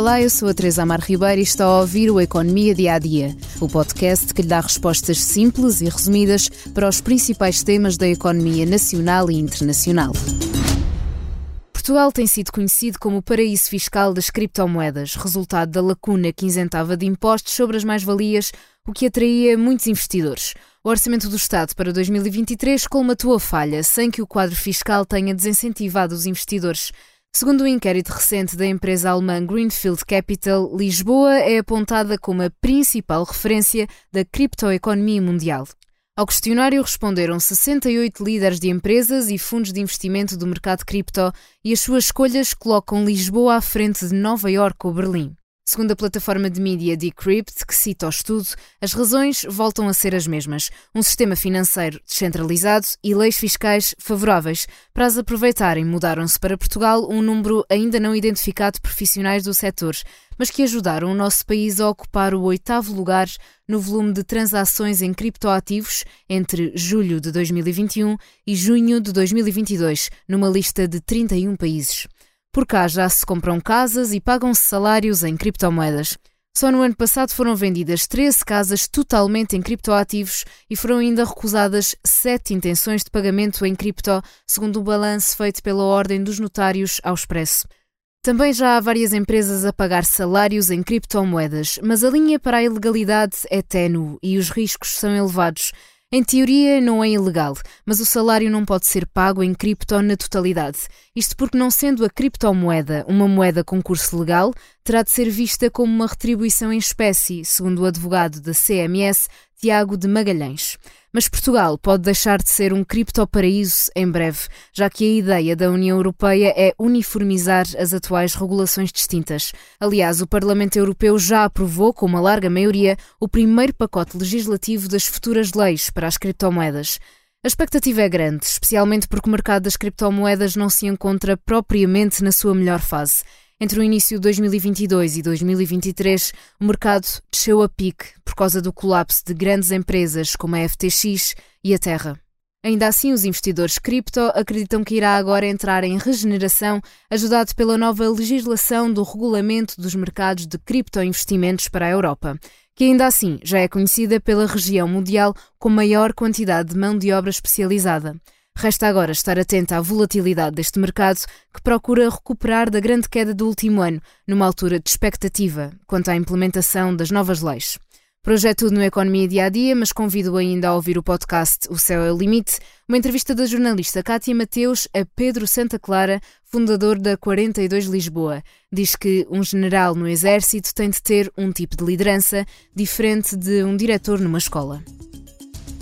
Olá, eu sou a Teresa Amar Ribeiro e está a ouvir o Economia Dia a Dia, o podcast que lhe dá respostas simples e resumidas para os principais temas da economia nacional e internacional. Portugal tem sido conhecido como o paraíso fiscal das criptomoedas, resultado da lacuna que isentava de impostos sobre as mais-valias, o que atraía muitos investidores. O orçamento do Estado para 2023 colmatou a falha, sem que o quadro fiscal tenha desincentivado os investidores. Segundo o um inquérito recente da empresa alemã Greenfield Capital, Lisboa é apontada como a principal referência da criptoeconomia mundial. Ao questionário responderam 68 líderes de empresas e fundos de investimento do mercado cripto e as suas escolhas colocam Lisboa à frente de Nova Iorque ou Berlim. Segundo a plataforma de mídia Decrypt, que cita o estudo, as razões voltam a ser as mesmas: um sistema financeiro descentralizado e leis fiscais favoráveis. Para as aproveitarem, mudaram-se para Portugal um número ainda não identificado de profissionais do setor, mas que ajudaram o nosso país a ocupar o oitavo lugar no volume de transações em criptoativos entre julho de 2021 e junho de 2022, numa lista de 31 países. Por cá já se compram casas e pagam-se salários em criptomoedas. Só no ano passado foram vendidas 13 casas totalmente em criptoativos e foram ainda recusadas 7 intenções de pagamento em cripto, segundo o balanço feito pela Ordem dos Notários ao Expresso. Também já há várias empresas a pagar salários em criptomoedas, mas a linha para a ilegalidade é ténue e os riscos são elevados. Em teoria, não é ilegal, mas o salário não pode ser pago em cripto na totalidade. Isto porque, não sendo a criptomoeda uma moeda com curso legal, terá de ser vista como uma retribuição em espécie, segundo o advogado da CMS, Tiago de Magalhães. Mas Portugal pode deixar de ser um criptoparaíso em breve, já que a ideia da União Europeia é uniformizar as atuais regulações distintas. Aliás, o Parlamento Europeu já aprovou, com uma larga maioria, o primeiro pacote legislativo das futuras leis para as criptomoedas. A expectativa é grande, especialmente porque o mercado das criptomoedas não se encontra propriamente na sua melhor fase. Entre o início de 2022 e 2023, o mercado desceu a pique por causa do colapso de grandes empresas como a FTX e a Terra. Ainda assim, os investidores cripto acreditam que irá agora entrar em regeneração, ajudado pela nova legislação do regulamento dos mercados de criptoinvestimentos para a Europa, que ainda assim já é conhecida pela região mundial com maior quantidade de mão de obra especializada. Resta agora estar atento à volatilidade deste mercado, que procura recuperar da grande queda do último ano, numa altura de expectativa quanto à implementação das novas leis. Hoje é tudo no Economia Dia a Dia, mas convido ainda a ouvir o podcast O Céu é o Limite, uma entrevista da jornalista Kátia Mateus a Pedro Santa Clara, fundador da 42 Lisboa. Diz que um general no Exército tem de ter um tipo de liderança diferente de um diretor numa escola.